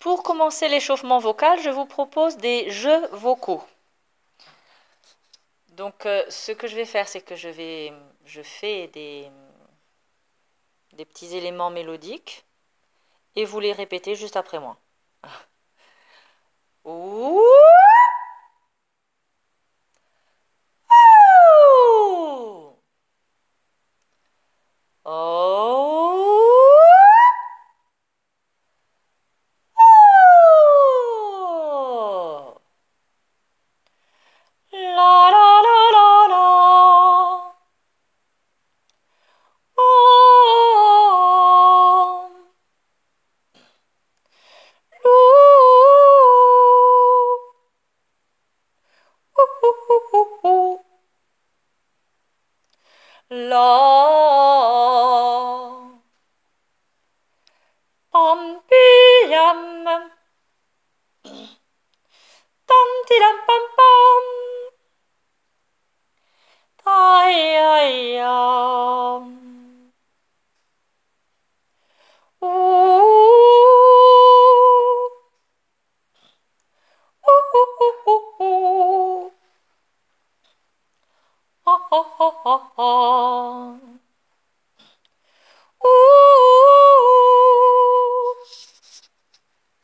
Pour commencer l'échauffement vocal, je vous propose des jeux vocaux. Donc, euh, ce que je vais faire, c'est que je fais des, petits éléments mélodiques et vous les répétez juste après moi. Ouh La long. Om ho, ho, ho, ho.